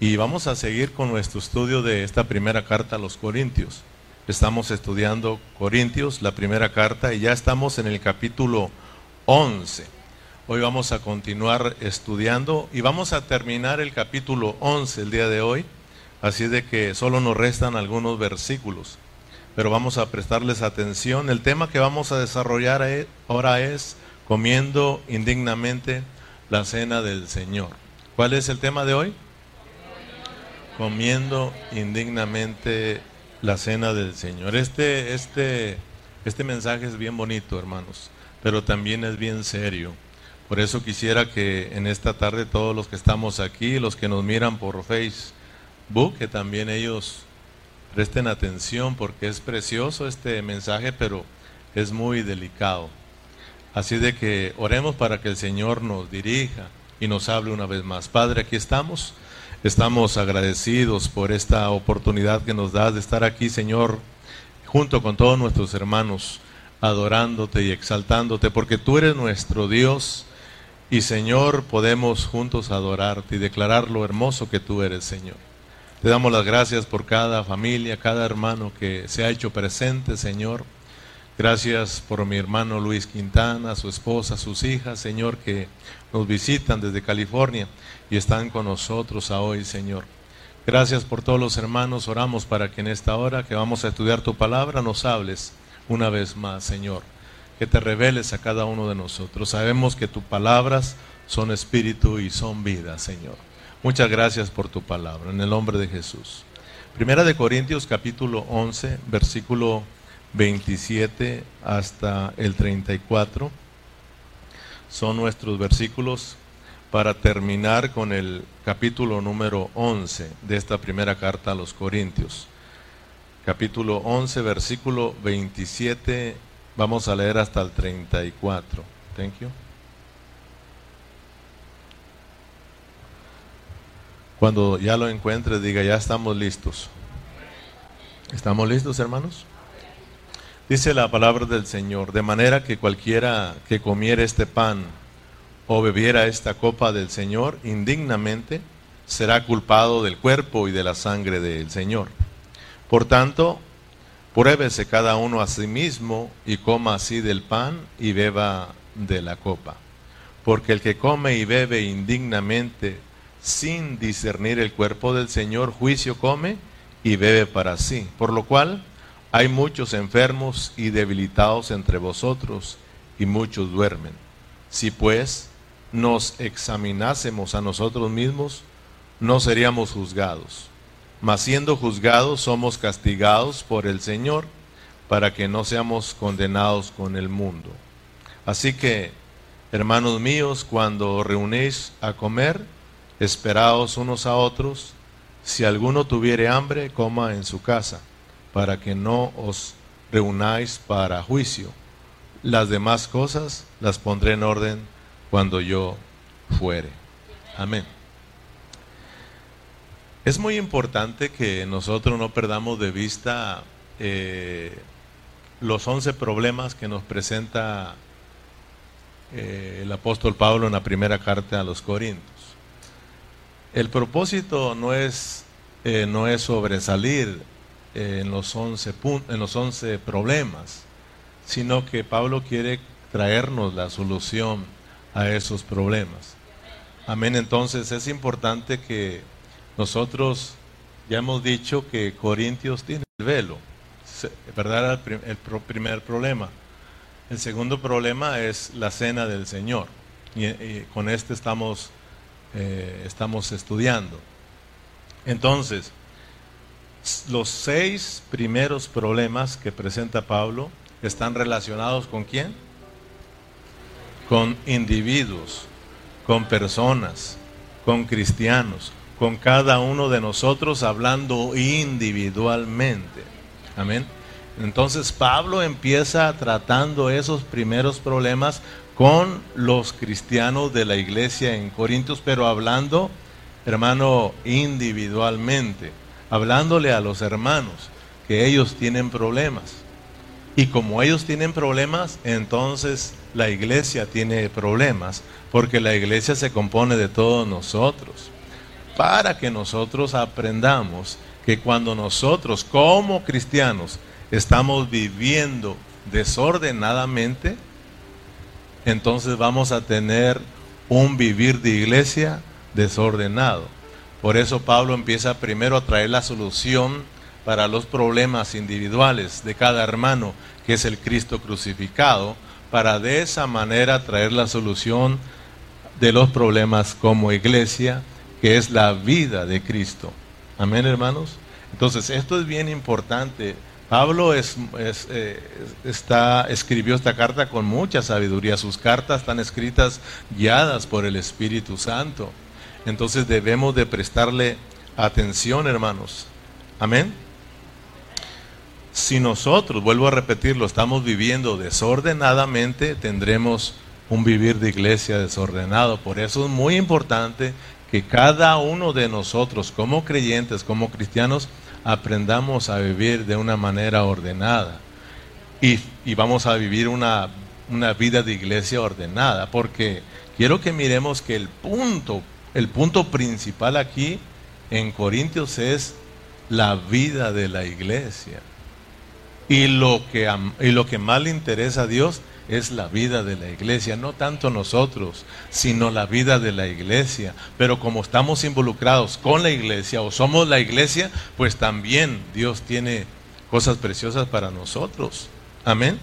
Y vamos a seguir con nuestro estudio de esta primera carta a los Corintios. Estamos estudiando Corintios, la primera carta, y ya estamos en el capítulo 11. Hoy vamos a continuar estudiando y vamos a terminar el capítulo 11 el día de hoy. Así de que solo nos restan algunos versículos, pero vamos a prestarles atención. El tema que vamos a desarrollar ahora es comiendo indignamente la cena del Señor. ¿Cuál es el tema de hoy? Comiendo indignamente la cena del Señor. Este, este, este mensaje es bien bonito, hermanos, pero también es bien serio. Por eso quisiera que en esta tarde todos los que estamos aquí, los que nos miran por Face, que también ellos presten atención porque es precioso este mensaje, pero es muy delicado. Así de que oremos para que el Señor nos dirija y nos hable una vez más. Padre, aquí estamos. Estamos agradecidos por esta oportunidad que nos das de estar aquí, Señor, junto con todos nuestros hermanos, adorándote y exaltándote, porque tú eres nuestro Dios y, Señor, podemos juntos adorarte y declarar lo hermoso que tú eres, Señor. Te damos las gracias por cada familia, cada hermano que se ha hecho presente, Señor. Gracias por mi hermano Luis Quintana, su esposa, sus hijas, Señor, que nos visitan desde California y están con nosotros hoy, Señor. Gracias por todos los hermanos. Oramos para que en esta hora que vamos a estudiar tu palabra nos hables una vez más, Señor. Que te reveles a cada uno de nosotros. Sabemos que tus palabras son espíritu y son vida, Señor. Muchas gracias por tu palabra, en el nombre de Jesús. Primera de Corintios capítulo 11, versículo 27 hasta el 34 son nuestros versículos para terminar con el capítulo número 11 de esta primera carta a los Corintios. Capítulo 11, versículo 27, vamos a leer hasta el 34. Thank you. Cuando ya lo encuentre, diga, ya estamos listos. ¿Estamos listos, hermanos? Dice la palabra del Señor, de manera que cualquiera que comiera este pan o bebiera esta copa del Señor indignamente, será culpado del cuerpo y de la sangre del Señor. Por tanto, pruébese cada uno a sí mismo y coma así del pan y beba de la copa. Porque el que come y bebe indignamente sin discernir el cuerpo del Señor, juicio come y bebe para sí. Por lo cual hay muchos enfermos y debilitados entre vosotros, y muchos duermen. Si pues nos examinásemos a nosotros mismos, no seríamos juzgados. Mas siendo juzgados, somos castigados por el Señor, para que no seamos condenados con el mundo. Así que, hermanos míos, cuando reunéis a comer, esperaos unos a otros, si alguno tuviere hambre, coma en su casa, para que no os reunáis para juicio. Las demás cosas las pondré en orden cuando yo fuere. Amén. Es muy importante que nosotros no perdamos de vista eh, los once problemas que nos presenta eh, el apóstol Pablo en la primera carta a los Corintios. El propósito no es, eh, no es sobresalir en, los 11 en los 11 problemas, sino que Pablo quiere traernos la solución a esos problemas. Amén, entonces es importante que nosotros ya hemos dicho que Corintios tiene el velo, ¿verdad? El, el primer problema. El segundo problema es la cena del Señor. y con este estamos eh, estamos estudiando. Entonces, los seis primeros problemas que presenta Pablo están relacionados con quién? Con individuos, con personas, con cristianos, con cada uno de nosotros hablando individualmente. Amén. Entonces Pablo empieza tratando esos primeros problemas con los cristianos de la iglesia en Corintios, pero hablando, hermano, individualmente, hablándole a los hermanos que ellos tienen problemas. Y como ellos tienen problemas, entonces la iglesia tiene problemas, porque la iglesia se compone de todos nosotros. para que nosotros aprendamos que cuando nosotros como cristianos estamos viviendo desordenadamente, entonces vamos a tener un vivir de iglesia desordenado. Por eso Pablo empieza primero a traer la solución para los problemas individuales de cada hermano, que es el Cristo crucificado, para de esa manera traer la solución de los problemas como iglesia, que es la vida de Cristo. Amén, hermanos. Entonces, esto es bien importante. Pablo es, eh, está, escribió esta carta con mucha sabiduría. Sus cartas están escritas guiadas por el Espíritu Santo. Entonces debemos de prestarle atención, hermanos. Amén. Si nosotros, vuelvo a repetirlo, estamos viviendo desordenadamente, tendremos un vivir de iglesia desordenado. Por eso es muy importante que cada uno de nosotros, como creyentes, como cristianos, aprendamos a vivir de una manera ordenada. Y, vamos a vivir una, una vida de iglesia ordenada, porque quiero que miremos que el punto, el punto principal aquí en Corintios es la vida de la iglesia. Y lo que, y lo que más le interesa a Dios es la vida de la iglesia, no tanto nosotros, sino la vida de la iglesia. Pero como estamos involucrados con la iglesia o somos la iglesia, pues también Dios tiene cosas preciosas para nosotros. Amén.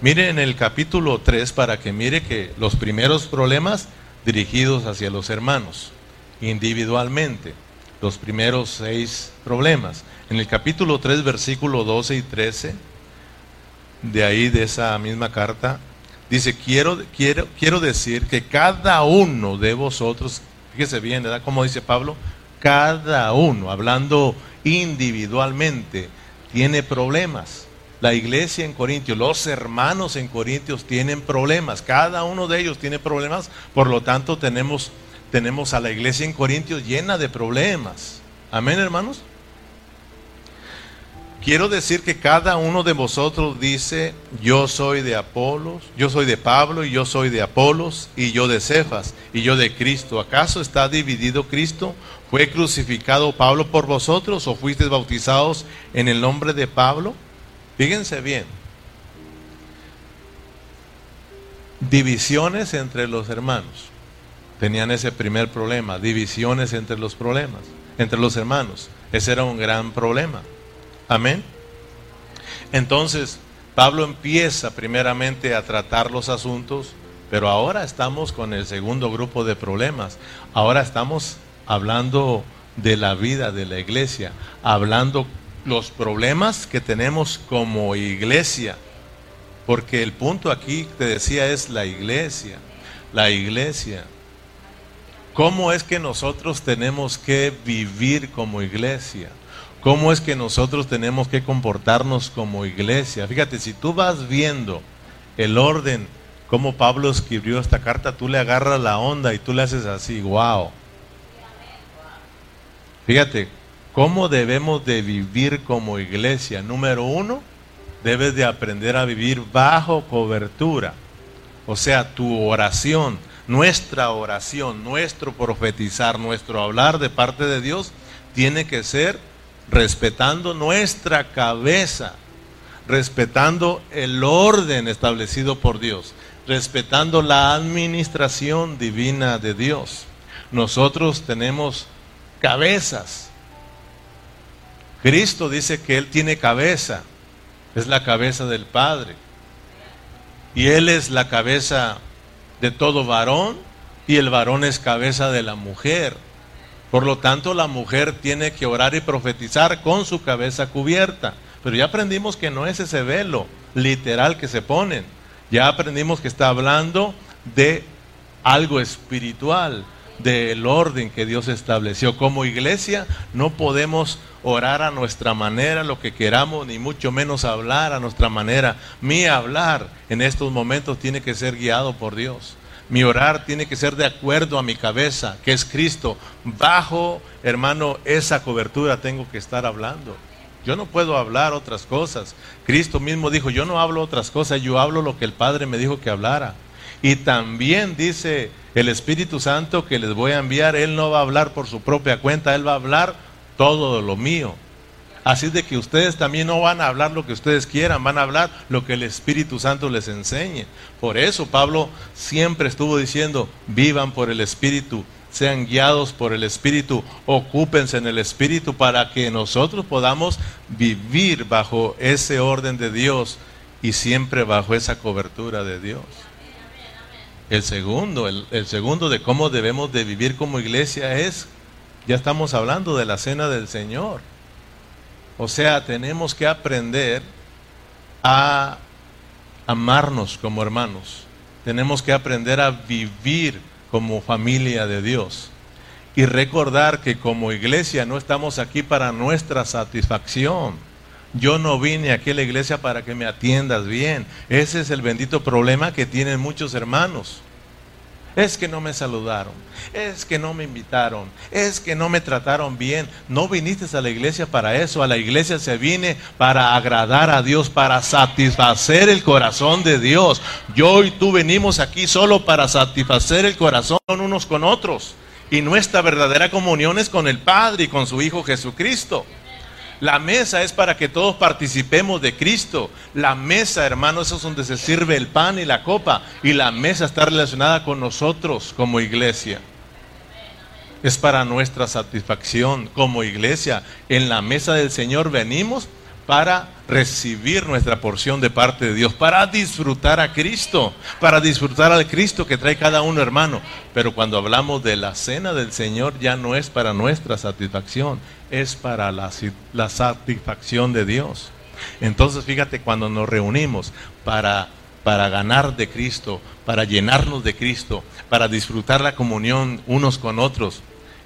Mire en el capítulo 3 para que mire que los primeros problemas dirigidos hacia los hermanos, individualmente, los primeros seis problemas. En el capítulo 3, versículo 12 y 13 de ahí, de esa misma carta, dice, quiero, quiero, quiero decir que cada uno de vosotros, fíjese bien, ¿verdad? Como dice Pablo, cada uno, hablando individualmente, tiene problemas. La iglesia en Corintios, los hermanos en Corintios tienen problemas, cada uno de ellos tiene problemas, por lo tanto tenemos, tenemos a la iglesia en Corintios llena de problemas. Amén, hermanos. Quiero decir que cada uno de vosotros dice, yo soy de Apolos, yo soy de Pablo y yo soy de Apolos y yo de Cefas y yo de Cristo. ¿Acaso está dividido Cristo? ¿Fue crucificado Pablo por vosotros o fuisteis bautizados en el nombre de Pablo? Fíjense bien. Divisiones entre los hermanos. Tenían ese primer problema, divisiones entre los problemas, entre los hermanos. Ese era un gran problema. Amén. Entonces, Pablo empieza primeramente a tratar los asuntos, pero ahora estamos con el segundo grupo de problemas. Ahora estamos hablando de la vida de la iglesia, hablando los problemas que tenemos como iglesia. Porque el punto aquí, te decía, es la iglesia. La iglesia. ¿Cómo es que nosotros tenemos que vivir como iglesia? cómo es que nosotros tenemos que comportarnos como iglesia. Fíjate, si tú vas viendo el orden, cómo Pablo escribió esta carta, tú le agarras la onda y tú le haces así, wow. Fíjate, ¿cómo debemos de vivir como iglesia? Número uno, debes de aprender a vivir bajo cobertura. O sea, tu oración, nuestra oración, nuestro profetizar, nuestro hablar de parte de Dios, tiene que ser respetando nuestra cabeza, respetando el orden establecido por Dios, respetando la administración divina de Dios. Nosotros tenemos cabezas. Cristo dice que Él tiene cabeza, es la cabeza del Padre. Y Él es la cabeza de todo varón y el varón es cabeza de la mujer. Por lo tanto, la mujer tiene que orar y profetizar con su cabeza cubierta. Pero ya aprendimos que no es ese velo literal que se ponen. Ya aprendimos que está hablando de algo espiritual, del orden que Dios estableció. Como iglesia no podemos orar a nuestra manera, lo que queramos, ni mucho menos hablar a nuestra manera. Mi hablar en estos momentos tiene que ser guiado por Dios. Mi orar tiene que ser de acuerdo a mi cabeza, que es Cristo. Bajo, hermano, esa cobertura tengo que estar hablando. Yo no puedo hablar otras cosas. Cristo mismo dijo, yo no hablo otras cosas, yo hablo lo que el Padre me dijo que hablara. Y también dice el Espíritu Santo que les voy a enviar, Él no va a hablar por su propia cuenta, Él va a hablar todo lo mío. Así de que ustedes también no van a hablar lo que ustedes quieran, van a hablar lo que el Espíritu Santo les enseñe. Por eso Pablo siempre estuvo diciendo, vivan por el Espíritu, sean guiados por el Espíritu, ocúpense en el Espíritu para que nosotros podamos vivir bajo ese orden de Dios y siempre bajo esa cobertura de Dios. El segundo, el, segundo de cómo debemos de vivir como iglesia es, ya estamos hablando de la cena del Señor. O sea, tenemos que aprender a amarnos como hermanos. Tenemos que aprender a vivir como familia de Dios. Y recordar que como iglesia no estamos aquí para nuestra satisfacción. Yo no vine aquí a la iglesia para que me atiendas bien. Ese es el bendito problema que tienen muchos hermanos. Es que no me saludaron, es que no me invitaron, es que no me trataron bien. No viniste a la iglesia para eso, a la iglesia se vine para agradar a Dios, para satisfacer el corazón de Dios. Yo y tú venimos aquí solo para satisfacer el corazón unos con otros. Y nuestra verdadera comunión es con el Padre y con su Hijo Jesucristo. La mesa es para que todos participemos de Cristo. La mesa, hermanos, es donde se sirve el pan y la copa. Y la mesa está relacionada con nosotros como iglesia. Es para nuestra satisfacción como iglesia. En la mesa del Señor venimos para recibir nuestra porción de parte de Dios, para disfrutar a Cristo, para disfrutar al Cristo que trae cada uno hermano. Pero cuando hablamos de la cena del Señor ya no es para nuestra satisfacción, es para la, satisfacción de Dios. Entonces fíjate cuando nos reunimos para ganar de Cristo, para llenarnos de Cristo, para disfrutar la comunión unos con otros.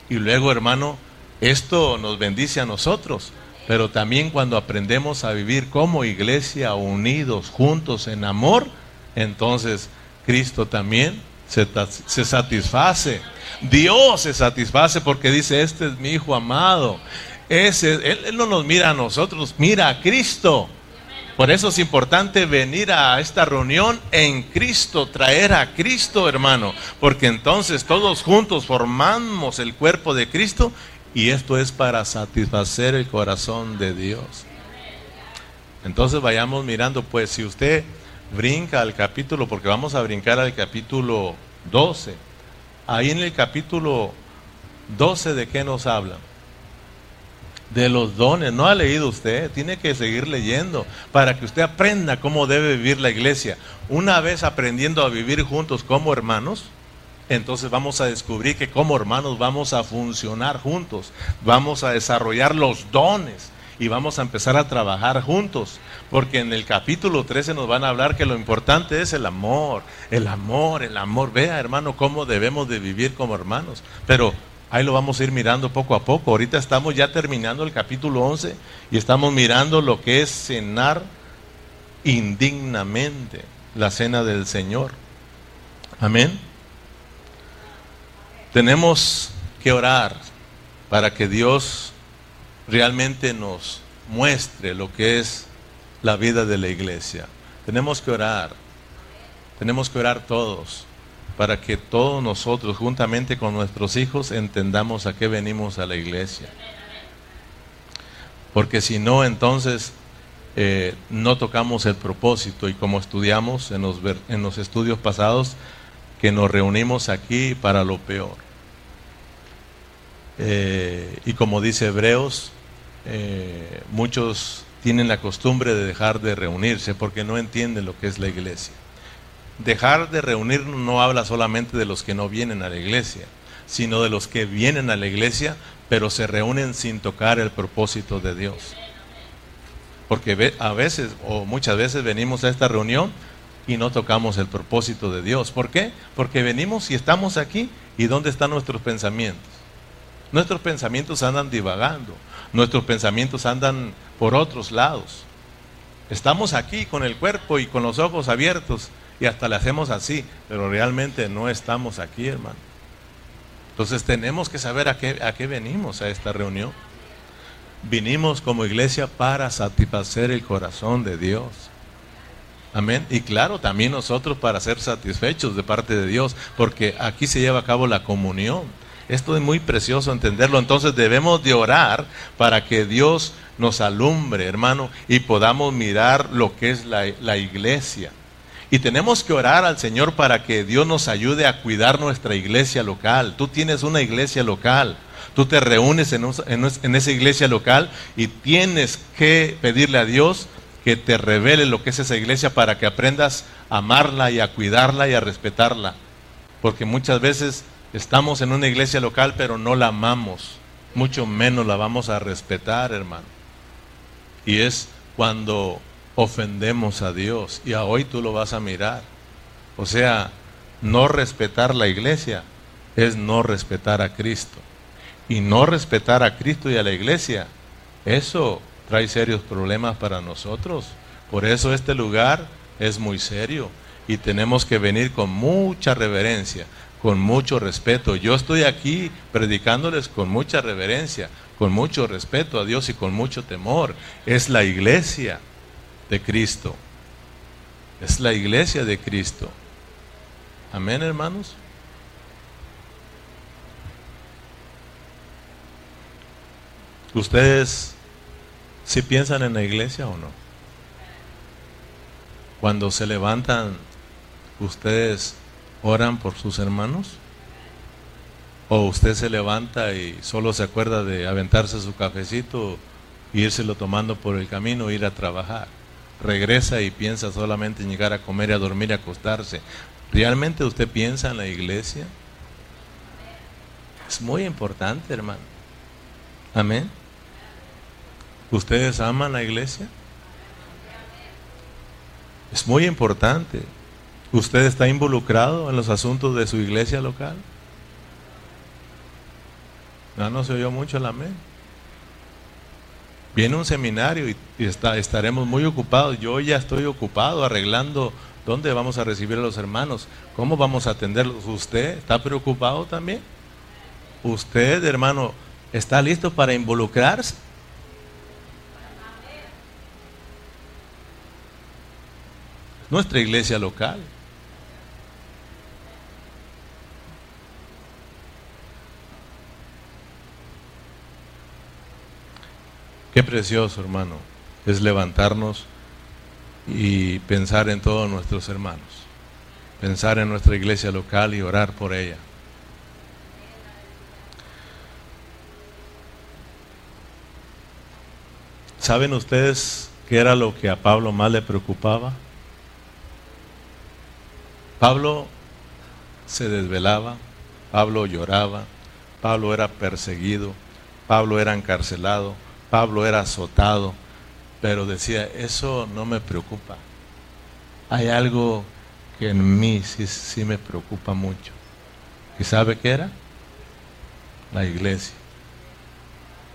Y luego hermano, esto nos bendice a nosotros pero también cuando aprendemos a vivir como iglesia, unidos, juntos, en amor, entonces Cristo también se, satisface. Dios se satisface porque dice, este es mi Hijo amado. Ese, él, él no nos mira a nosotros, mira a Cristo. Por eso es importante venir a esta reunión en Cristo, traer a Cristo, hermano, porque entonces todos juntos formamos el cuerpo de Cristo y esto es para satisfacer el corazón de Dios. Entonces vayamos mirando, pues si usted brinca al capítulo, porque vamos a brincar al capítulo 12, ahí en el capítulo 12 de qué nos habla? De los dones, no ha leído usted, tiene que seguir leyendo para que usted aprenda cómo debe vivir la iglesia. Una vez aprendiendo a vivir juntos como hermanos, entonces vamos a descubrir que como hermanos vamos a funcionar juntos, vamos a desarrollar los dones y vamos a empezar a trabajar juntos. Porque en el capítulo 13 nos van a hablar que lo importante es el amor, el amor, el amor. Vea hermano cómo debemos de vivir como hermanos. Pero ahí lo vamos a ir mirando poco a poco. Ahorita estamos ya terminando el capítulo 11 y estamos mirando lo que es cenar indignamente la cena del Señor. Amén. Tenemos que orar para que Dios realmente nos muestre lo que es la vida de la iglesia. Tenemos que orar, tenemos que orar todos para que todos nosotros, juntamente con nuestros hijos, entendamos a qué venimos a la iglesia. Porque si no, entonces eh, no tocamos el propósito y como estudiamos en los, en los estudios pasados, que nos reunimos aquí para lo peor. Eh, y como dice Hebreos, eh, muchos tienen la costumbre de dejar de reunirse porque no entienden lo que es la iglesia. Dejar de reunirnos no habla solamente de los que no vienen a la iglesia, sino de los que vienen a la iglesia, pero se reúnen sin tocar el propósito de Dios. Porque a veces o muchas veces venimos a esta reunión y no tocamos el propósito de Dios. ¿Por qué? Porque venimos y estamos aquí y ¿dónde están nuestros pensamientos? Nuestros pensamientos andan divagando, nuestros pensamientos andan por otros lados. Estamos aquí con el cuerpo y con los ojos abiertos y hasta le hacemos así, pero realmente no estamos aquí, hermano. Entonces tenemos que saber a qué, a qué venimos a esta reunión. Vinimos como iglesia para satisfacer el corazón de Dios. Amén. Y claro, también nosotros para ser satisfechos de parte de Dios, porque aquí se lleva a cabo la comunión. Esto es muy precioso entenderlo. Entonces debemos de orar para que Dios nos alumbre, hermano, y podamos mirar lo que es la, la iglesia. Y tenemos que orar al Señor para que Dios nos ayude a cuidar nuestra iglesia local. Tú tienes una iglesia local. Tú te reúnes en, en, esa iglesia local y tienes que pedirle a Dios que te revele lo que es esa iglesia para que aprendas a amarla y a cuidarla y a respetarla. Porque muchas veces estamos en una iglesia local pero no la amamos. Mucho menos la vamos a respetar, hermano. Y es cuando ofendemos a Dios. Y a hoy tú lo vas a mirar. O sea, no respetar la iglesia es no respetar a Cristo. Y no respetar a Cristo y a la iglesia, eso trae serios problemas para nosotros. Por eso este lugar es muy serio y tenemos que venir con mucha reverencia, con mucho respeto. Yo estoy aquí predicándoles con mucha reverencia, con mucho respeto a Dios y con mucho temor. Es la iglesia de Cristo. Es la iglesia de Cristo. Amén, hermanos. ¿Ustedes si piensan en la iglesia o no? Cuando se levantan, ¿ustedes oran por sus hermanos? ¿O usted se levanta y solo se acuerda de aventarse su cafecito e írselo tomando por el camino, ir a trabajar? regresa y piensa solamente en llegar a comer a dormir a acostarse. ¿Realmente usted piensa en la iglesia? Es muy importante, hermano. Amén. ¿Ustedes aman la iglesia? Es muy importante. ¿Usted está involucrado en los asuntos de su iglesia local? No, no se oyó mucho el amén viene un seminario y, está, estaremos muy ocupados. Yo ya estoy ocupado arreglando dónde vamos a recibir a los hermanos, cómo vamos a atenderlos. ¿Usted está preocupado también? ¿Usted, hermano, está listo para involucrarse? Nuestra iglesia local. Qué precioso, hermano, es levantarnos y pensar en todos nuestros hermanos, pensar en nuestra iglesia local y orar por ella. ¿Saben ustedes qué era lo que a Pablo más le preocupaba? Pablo se desvelaba, Pablo lloraba, Pablo era perseguido, Pablo era encarcelado, Pablo era azotado, pero decía, eso no me preocupa. Hay algo que en mí sí, sí me preocupa mucho. ¿Y sabe qué era? La iglesia.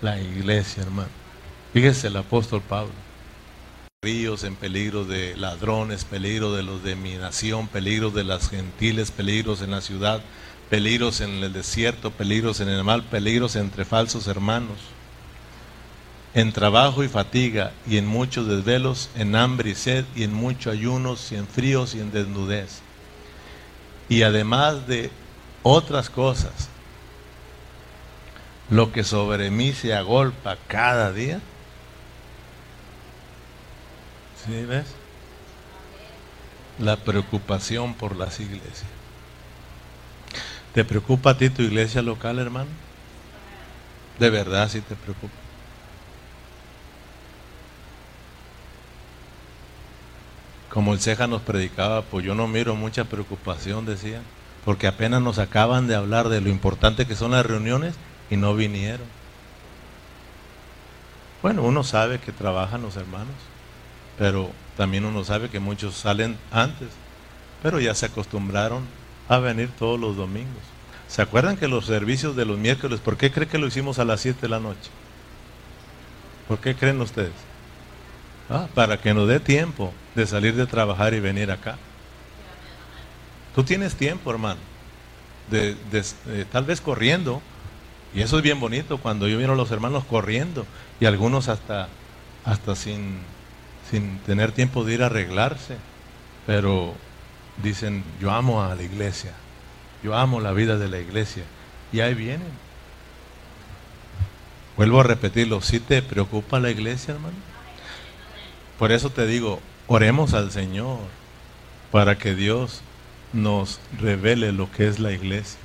La iglesia, hermano. Fíjese el apóstol Pablo. Ríos en peligro de ladrones, peligro de los de mi nación, peligro de las gentiles, peligros en la ciudad, peligros en el desierto, peligros en el mal, peligros entre falsos hermanos en trabajo y fatiga, y en muchos desvelos, en hambre y sed, y en muchos ayunos, y en fríos y en desnudez. Y además de otras cosas, lo que sobre mí se agolpa cada día. ¿Sí ves? La preocupación por las iglesias. ¿Te preocupa a ti tu iglesia local, hermano? De verdad sí te preocupa. Como el Ceja nos predicaba, pues yo no miro mucha preocupación, decía, porque apenas nos acaban de hablar de lo importante que son las reuniones y no vinieron. Bueno, uno sabe que trabajan los hermanos, pero también uno sabe que muchos salen antes, pero ya se acostumbraron a venir todos los domingos. ¿Se acuerdan que los servicios de los miércoles, ¿por qué creen que lo hicimos a las 7 de la noche? ¿Por qué creen ustedes? Ah, para que nos dé tiempo de salir de trabajar y venir acá. Tú tienes tiempo, hermano, de, tal vez corriendo, y eso es bien bonito cuando yo vino a los hermanos corriendo y algunos hasta, hasta sin, sin tener tiempo de ir a arreglarse. pero dicen, yo amo a la iglesia, yo amo la vida de la iglesia, y ahí vienen. Vuelvo a repetirlo, si te preocupa la iglesia, hermano? Por eso te digo, oremos al Señor para que Dios nos revele lo que es la iglesia.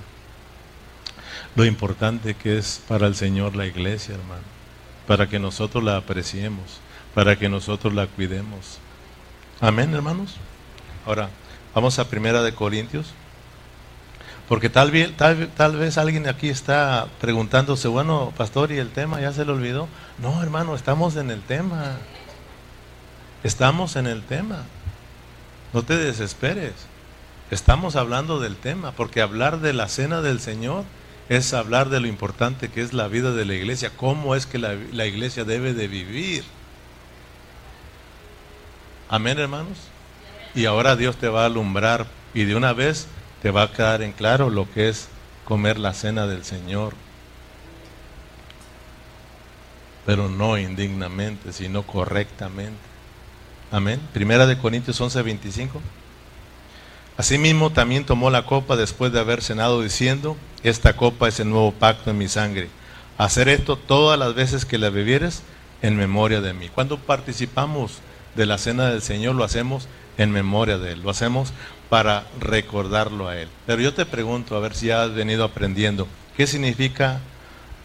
Lo importante que es para el Señor la iglesia, hermano. Para que nosotros la apreciemos, para que nosotros la cuidemos. Amén, hermanos. Ahora, vamos a Primera de Corintios. Porque tal tal, tal, vez alguien aquí está preguntándose, bueno, pastor, ¿y el tema ya se le olvidó? No, hermano, estamos en el tema. Estamos en el tema. No te desesperes. Estamos hablando del tema, porque hablar de la cena del Señor es hablar de lo importante que es la vida de la iglesia, cómo es que la, iglesia debe de vivir. Amén, hermanos. Y ahora Dios te va a alumbrar y de una vez te va a quedar en claro lo que es comer la cena del Señor. Pero no indignamente, sino correctamente. Amén. Primera de Corintios 11, 25. Asimismo también tomó la copa después de haber cenado diciendo, esta copa es el nuevo pacto en mi sangre. Hacer esto todas las veces que la bebieres en memoria de mí. Cuando participamos de la cena del Señor lo hacemos en memoria de Él, lo hacemos para recordarlo a Él. Pero yo te pregunto, a ver si has venido aprendiendo, ¿qué significa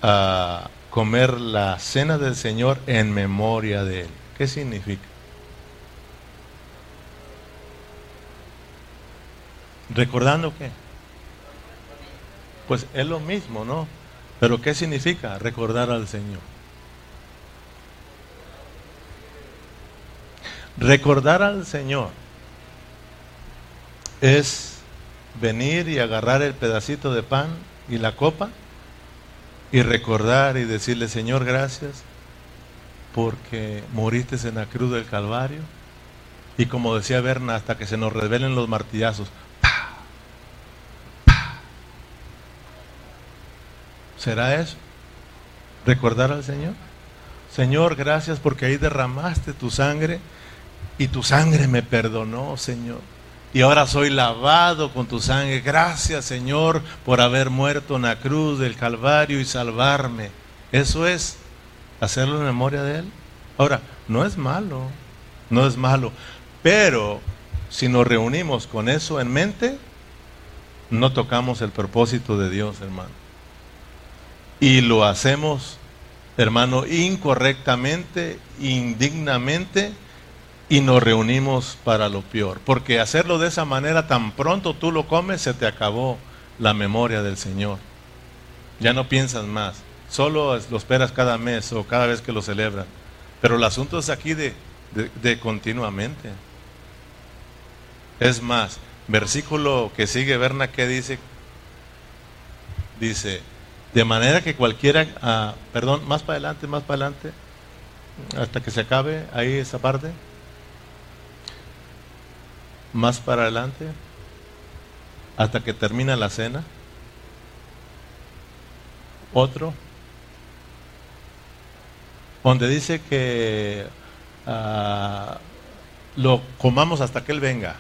uh, comer la cena del Señor en memoria de Él? ¿Qué significa? ¿Recordando qué? Pues es lo mismo, ¿no? Pero ¿qué significa recordar al Señor? Recordar al Señor es venir y agarrar el pedacito de pan y la copa y recordar y decirle, Señor, gracias porque moriste en la cruz del Calvario. Y como decía Berna, hasta que se nos revelen los martillazos, ¿Será eso? ¿Recordar al Señor? Señor, gracias porque ahí derramaste tu sangre y tu sangre me perdonó, Señor. Y ahora soy lavado con tu sangre. Gracias, Señor, por haber muerto en la cruz del Calvario y salvarme. Eso es hacerlo en memoria de Él. Ahora, no es malo, no es malo. Pero si nos reunimos con eso en mente, no tocamos el propósito de Dios, hermano y lo hacemos, hermano, incorrectamente, indignamente, y nos reunimos para lo peor. Porque hacerlo de esa manera, tan pronto tú lo comes, se te acabó la memoria del Señor. Ya no piensas más. Solo lo esperas cada mes o cada vez que lo celebran. Pero el asunto es aquí de, de, continuamente. Es más, versículo que sigue, Berna, que dice, dice, de manera que cualquiera, ah, perdón, más para adelante, más para adelante, hasta que se acabe ahí esa parte. Más para adelante, hasta que termina la cena. Otro, donde dice que ah, lo comamos hasta que Él venga.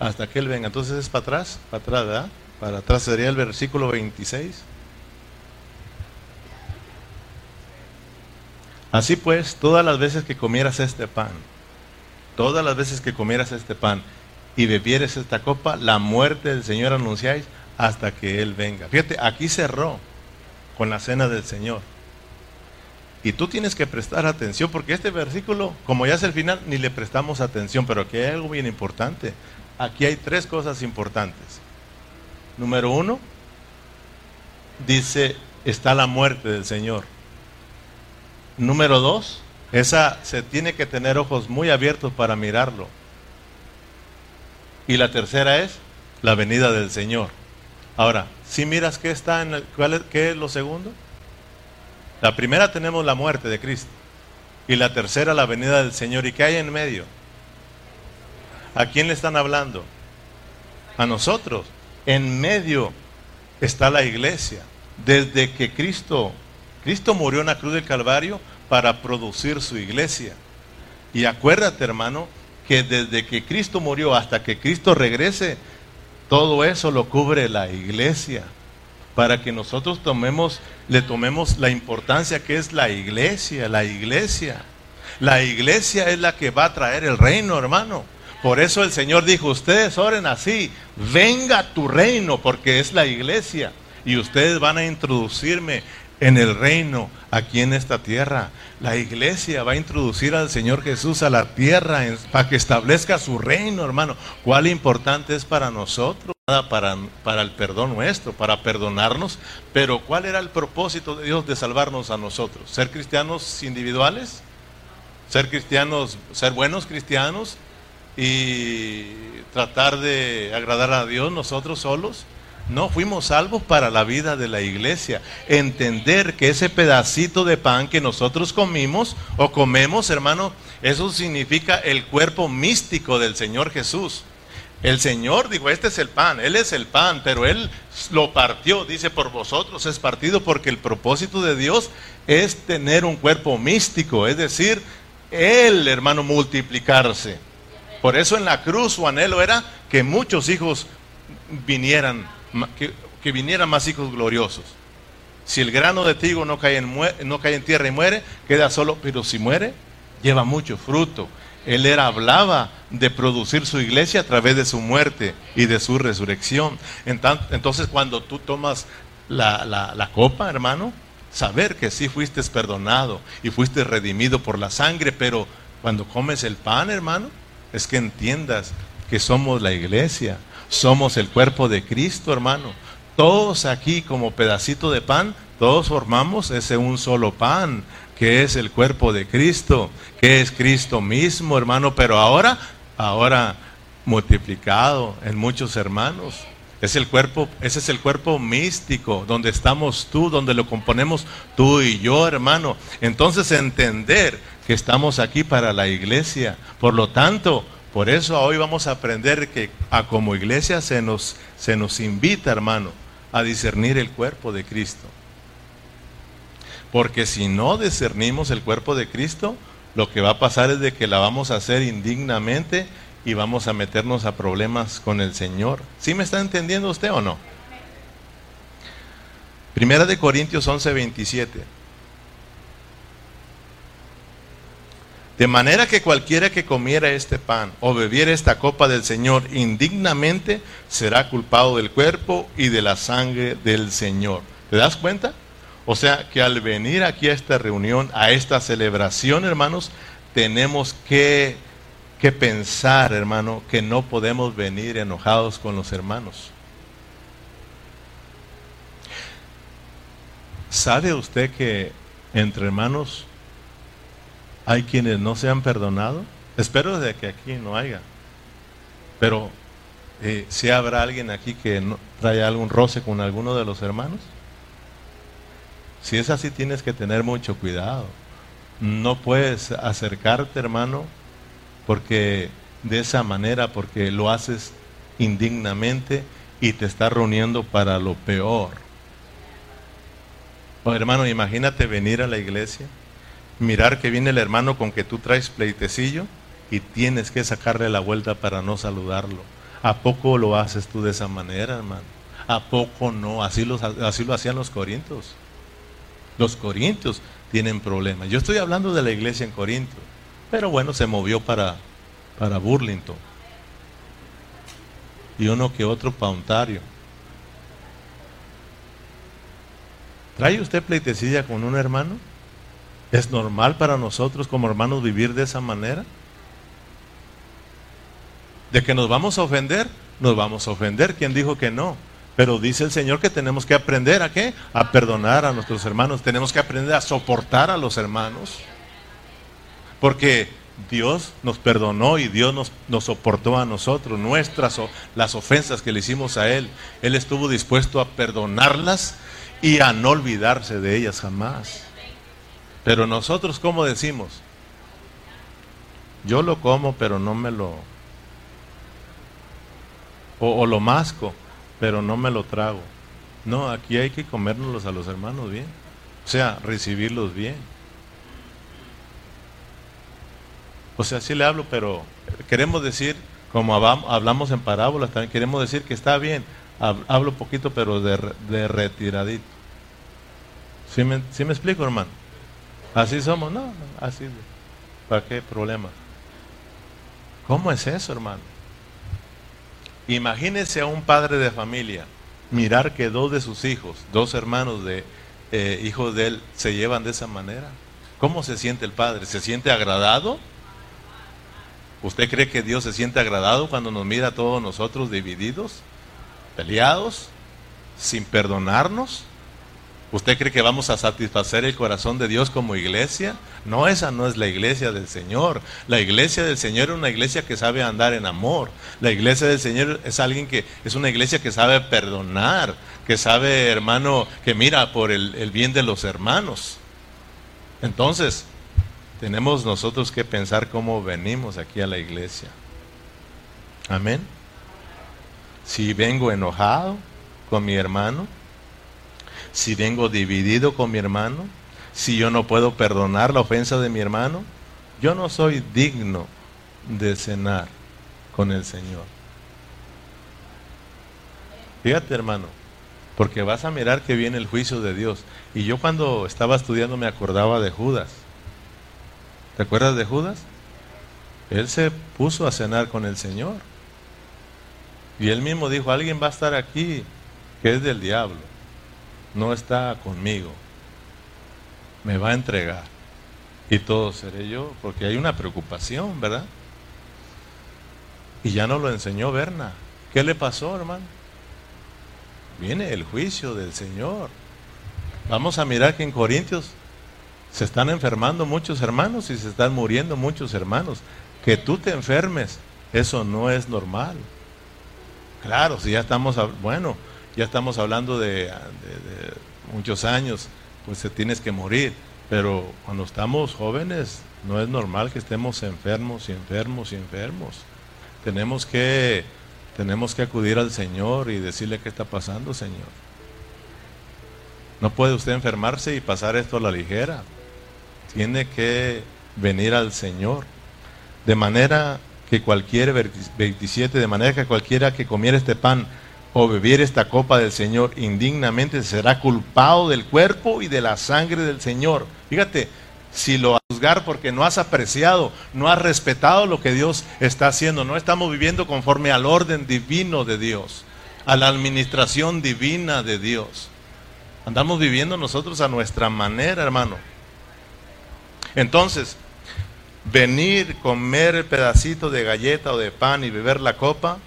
Hasta que Él venga. Entonces es para atrás, para atrás, ¿verdad? Para atrás sería el versículo 26. Así pues, todas las veces que comieras este pan, todas las veces que comieras este pan y bebieres esta copa, la muerte del Señor anunciáis hasta que Él venga. Fíjate, aquí cerró con la cena del Señor. Y tú tienes que prestar atención porque este versículo, como ya es el final, ni le prestamos atención, pero aquí hay algo bien importante. Aquí hay tres cosas importantes. Número uno, dice, está la muerte del Señor. Número dos, esa se tiene que tener ojos muy abiertos para mirarlo. Y la tercera es la venida del Señor. Ahora, si miras qué está en el, ¿cuál es, qué es lo segundo? La primera tenemos la muerte de Cristo. Y la tercera la venida del Señor. ¿Y qué hay en medio? ¿A quién le están hablando? A nosotros. En medio está la iglesia. Desde que Cristo, Cristo murió en la cruz del Calvario para producir su iglesia. Y acuérdate, hermano, que desde que Cristo murió hasta que Cristo regrese, todo eso lo cubre la iglesia. Para que nosotros tomemos, le tomemos la importancia que es la iglesia, la iglesia. La iglesia es la que va a traer el reino, hermano. Por eso el Señor dijo, ustedes oren así, venga tu reino, porque es la iglesia. Y ustedes van a introducirme en el reino aquí en esta tierra. La iglesia va a introducir al Señor Jesús a la tierra para que establezca su reino, hermano. ¿Cuál importante es para nosotros? Para, para el perdón nuestro, para perdonarnos. Pero ¿cuál era el propósito de Dios de salvarnos a nosotros? ¿Ser cristianos individuales? ¿Ser cristianos, ser buenos cristianos? ¿Y tratar de agradar a Dios nosotros solos? No, fuimos salvos para la vida de la iglesia. Entender que ese pedacito de pan que nosotros comimos o comemos, hermano, eso significa el cuerpo místico del Señor Jesús. El Señor dijo, este es el pan, Él es el pan, pero Él lo partió, dice, por vosotros es partido, porque el propósito de Dios es tener un cuerpo místico, es decir, Él, hermano, multiplicarse. Por eso en la cruz su anhelo era que muchos hijos vinieran que, vinieran más hijos gloriosos. Si el grano de trigo no cae, en, no cae en tierra y muere, queda solo, pero si muere, lleva mucho fruto. Él era, hablaba de producir su iglesia a través de su muerte y de su resurrección. Entonces, cuando tú tomas la, la copa, hermano, saber que sí fuiste perdonado y fuiste redimido por la sangre, pero cuando comes el pan, hermano, es que entiendas que somos la iglesia, somos el cuerpo de Cristo, hermano. Todos aquí como pedacito de pan, todos formamos ese un solo pan, que es el cuerpo de Cristo, que es Cristo mismo, hermano, pero ahora, ahora multiplicado en muchos hermanos. Es el cuerpo, ese es el cuerpo místico, donde estamos tú, donde lo componemos tú y yo, hermano. Entonces entender que estamos aquí para la iglesia. Por lo tanto, por eso hoy vamos a aprender que a como iglesia se nos, se nos invita, hermano, a discernir el cuerpo de Cristo. Porque si no discernimos el cuerpo de Cristo, lo que va a pasar es de que la vamos a hacer indignamente y vamos a meternos a problemas con el Señor. ¿Sí me está entendiendo usted o no? Primera de Corintios 11, 27. De manera que cualquiera que comiera este pan o bebiera esta copa del Señor indignamente será culpado del cuerpo y de la sangre del Señor. ¿Te das cuenta? O sea que al venir aquí a esta reunión, a esta celebración, hermanos, tenemos que, que pensar, hermano, que no podemos venir enojados con los hermanos. ¿Sabe usted que entre hermanos hay quienes no se han perdonado. Espero de que aquí no haya. Pero eh, si habrá alguien aquí que no, trae algún roce con alguno de los hermanos. Si es así, tienes que tener mucho cuidado. No puedes acercarte, hermano, porque de esa manera, porque lo haces indignamente y te estás reuniendo para lo peor. Oh, hermano, imagínate venir a la iglesia mirar que viene el hermano con que tú traes pleitecillo y tienes que sacarle la vuelta para no saludarlo. ¿A poco lo haces tú de esa manera, hermano? ¿A poco no? Así, lo hacían los corintios. Los corintios tienen problemas. Yo estoy hablando de la iglesia en Corinto, pero bueno, se movió para, para Burlington. Y uno que otro para. ¿Trae usted pleitecilla con un hermano? ¿Es normal para nosotros como hermanos vivir de esa manera? ¿De que nos vamos a ofender? Nos vamos a ofender. ¿Quién dijo que no? Pero dice el Señor que tenemos que aprender a qué? A perdonar a nuestros hermanos. Tenemos que aprender a soportar a los hermanos. Porque Dios nos perdonó y Dios nos, soportó a nosotros, nuestras, las ofensas que le hicimos a Él. Él estuvo dispuesto a perdonarlas y a no olvidarse de ellas jamás. Pero nosotros, ¿cómo decimos? Yo lo como, pero no me lo... O, lo masco, pero no me lo trago. No, aquí hay que comérnoslos a los hermanos bien. O sea, recibirlos bien. O sea, sí le hablo, pero queremos decir, como hablamos en parábolas, también queremos decir que está bien. Hablo poquito, pero de, retiradito. ¿Sí me, ¿Sí me explico, hermano? Así somos, no, así. ¿Para qué problema? ¿Cómo es eso, hermano? Imagínese a un padre de familia mirar que dos de sus hijos, dos hermanos de eh, hijos de él, se llevan de esa manera. ¿Cómo se siente el padre? ¿Se siente agradado? ¿Usted cree que Dios se siente agradado cuando nos mira a todos nosotros divididos, peleados, sin perdonarnos? ¿Usted cree que vamos a satisfacer el corazón de Dios como iglesia? No, esa no es la iglesia del Señor. La iglesia del Señor es una iglesia que sabe andar en amor. La iglesia del Señor es alguien que es una iglesia que sabe perdonar, que sabe, hermano, que mira por el, el bien de los hermanos. Entonces, tenemos nosotros que pensar cómo venimos aquí a la iglesia. Amén. Si vengo enojado con mi hermano, si vengo dividido con mi hermano, si yo no puedo perdonar la ofensa de mi hermano, yo no soy digno de cenar con el Señor. Fíjate hermano, porque vas a mirar que viene el juicio de Dios. Y yo cuando estaba estudiando me acordaba de Judas. ¿Te acuerdas de Judas? Él se puso a cenar con el Señor. Y él mismo dijo, alguien va a estar aquí que es del diablo no está conmigo, me va a entregar. Y todo seré yo, porque hay una preocupación, ¿verdad? Y ya nos lo enseñó Berna. ¿Qué le pasó, hermano? Viene el juicio del Señor. Vamos a mirar que en Corintios se están enfermando muchos hermanos y se están muriendo muchos hermanos. Que tú te enfermes, eso no es normal. Claro, si ya estamos, bueno, ya estamos hablando de, muchos años, pues se tienes que morir. Pero cuando estamos jóvenes, no es normal que estemos enfermos y enfermos y enfermos. Tenemos que, tenemos que acudir al Señor y decirle qué está pasando, Señor. No puede usted enfermarse y pasar esto a la ligera. Tiene que venir al Señor. De manera que cualquiera, 27, de manera que cualquiera que comiera este pan o beber esta copa del Señor indignamente será culpado del cuerpo y de la sangre del Señor. Fíjate, si lo juzgar porque no has apreciado, no has respetado lo que Dios está haciendo, no estamos viviendo conforme al orden divino de Dios, a la administración divina de Dios. Andamos viviendo nosotros a nuestra manera, hermano. Entonces, venir, comer el pedacito de galleta o de pan y beber la copa,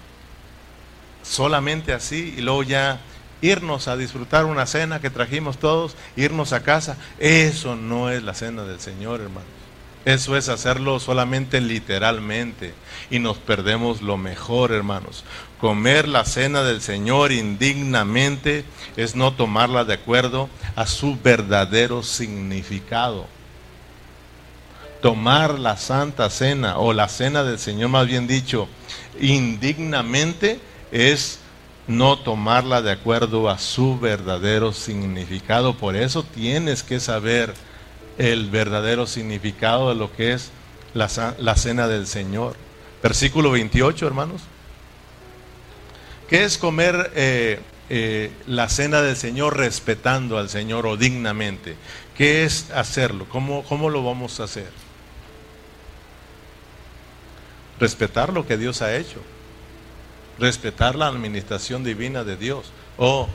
solamente así y luego ya irnos a disfrutar una cena que trajimos todos, irnos a casa, eso no es la cena del Señor, hermanos. Eso es hacerlo solamente literalmente y nos perdemos lo mejor, hermanos. Comer la cena del Señor indignamente es no tomarla de acuerdo a su verdadero significado. Tomar la santa cena o la cena del Señor, más bien dicho, indignamente, es no tomarla de acuerdo a su verdadero significado. Por eso tienes que saber el verdadero significado de lo que es la, cena del Señor. Versículo 28, hermanos. ¿Qué es comer eh, eh, la cena del Señor respetando al Señor o dignamente? ¿Qué es hacerlo? ¿Cómo, ¿Cómo lo vamos a hacer? Respetar lo que Dios ha hecho respetar la administración divina de Dios. Oh,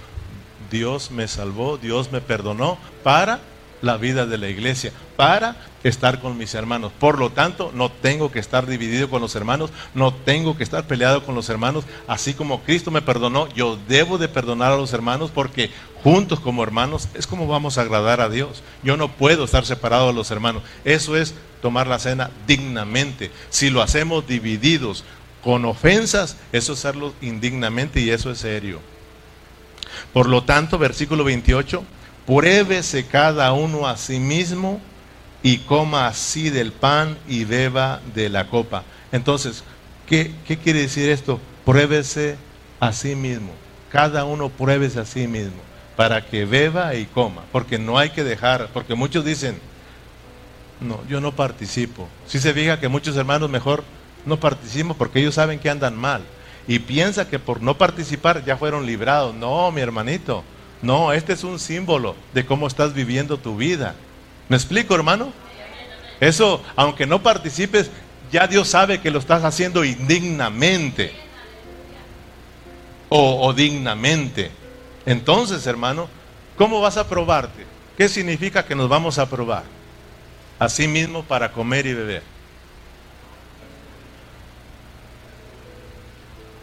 Dios me salvó, Dios me perdonó para la vida de la iglesia, para estar con mis hermanos. Por lo tanto, no tengo que estar dividido con los hermanos, no tengo que estar peleado con los hermanos. Así como Cristo me perdonó, yo debo de perdonar a los hermanos porque juntos como hermanos es como vamos a agradar a Dios. Yo no puedo estar separado de los hermanos. Eso es tomar la cena dignamente. Si lo hacemos divididos, con ofensas, eso es hacerlo indignamente y eso es serio. Por lo tanto, versículo 28, pruébese cada uno a sí mismo y coma así del pan y beba de la copa. Entonces, ¿qué, qué quiere decir esto? Pruébese a sí mismo. Cada uno pruébese a sí mismo para que beba y coma. Porque no hay que dejar, porque muchos dicen, no, yo no participo. Si se fija que muchos hermanos mejor no participan porque ellos saben que andan mal y piensa que por no participar ya fueron librados. No, mi hermanito, no, este es un símbolo de cómo estás viviendo tu vida. ¿Me explico, hermano? Eso, aunque no participes, ya Dios sabe que lo estás haciendo indignamente o, dignamente. Entonces, hermano, ¿cómo vas a probarte? ¿Qué significa que nos vamos a probar? Así mismo para comer y beber.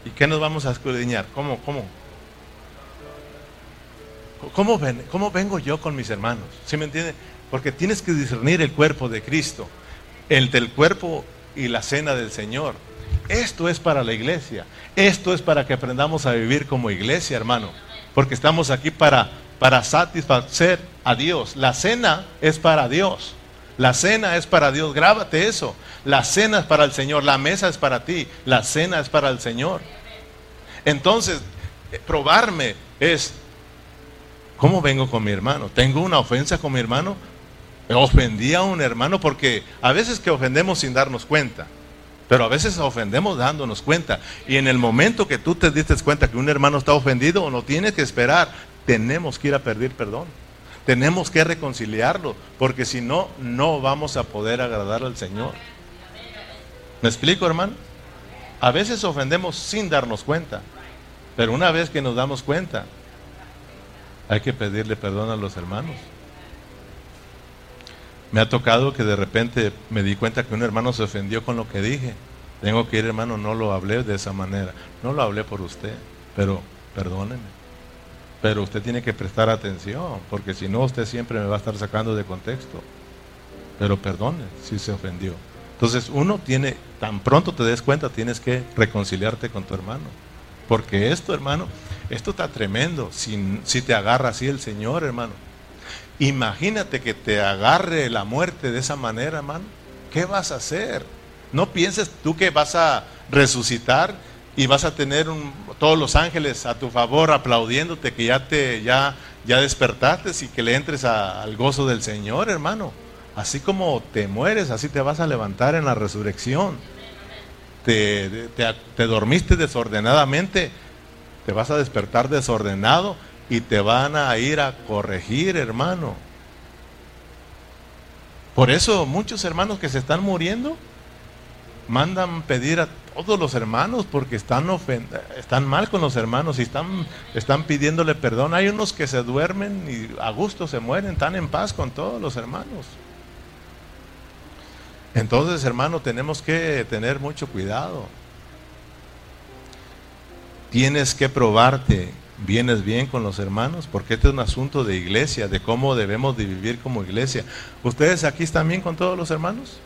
¿Y qué nos vamos a escudriñar? ¿Cómo, cómo? ¿Cómo, ven, ¿Cómo vengo yo con mis hermanos? ¿Sí me entiende? Porque tienes que discernir el cuerpo de Cristo, el del cuerpo y la cena del Señor. Esto es para la iglesia. Esto es para que aprendamos a vivir como iglesia, hermano. Porque estamos aquí para, para satisfacer a Dios. La cena es para Dios. La cena es para Dios. Grábate eso. La cena es para el Señor. La mesa es para ti. La cena es para el Señor. Entonces, eh, probarme es, ¿cómo vengo con mi hermano? ¿Tengo una ofensa con mi hermano? ¿Ofendí a un hermano? Porque a veces que ofendemos sin darnos cuenta. Pero a veces ofendemos dándonos cuenta. Y en el momento que tú te diste cuenta que un hermano está ofendido, no tienes que esperar. Tenemos que ir a pedir perdón. Tenemos que reconciliarlo. Porque si no, no vamos a poder agradar al Señor. ¿Me explico, hermano? A veces ofendemos sin darnos cuenta. Pero una vez que nos damos cuenta, hay que pedirle perdón a los hermanos. Me ha tocado que de repente me di cuenta que un hermano se ofendió con lo que dije. Tengo que ir, hermano, no lo hablé de esa manera. No lo hablé por usted, pero perdóneme. Pero usted tiene que prestar atención, porque si no, usted siempre me va a estar sacando de contexto. Pero perdone si se ofendió. Entonces, uno tiene, tan pronto te des cuenta, tienes que reconciliarte con tu hermano. Porque esto, hermano, esto está tremendo. Si, te agarra así el Señor, hermano. Imagínate que te agarre la muerte de esa manera, hermano. ¿Qué vas a hacer? No pienses tú que vas a resucitar y vas a tener todos los ángeles a tu favor aplaudiéndote que ya te ya ya despertaste y que le entres al gozo del Señor, hermano. Así como te mueres, así te vas a levantar en la resurrección te, dormiste desordenadamente, te vas a despertar desordenado y te van a ir a corregir, hermano. Por eso muchos hermanos que se están muriendo mandan pedir a todos los hermanos porque están, están mal con los hermanos y están, están pidiéndole perdón. Hay unos que se duermen y a gusto se mueren, están en paz con todos los hermanos. Entonces, hermano, tenemos que tener mucho cuidado. Tienes que probarte, vienes bien con los hermanos, porque este es un asunto de iglesia, de cómo debemos de vivir como iglesia. ¿Ustedes aquí están bien con todos los hermanos?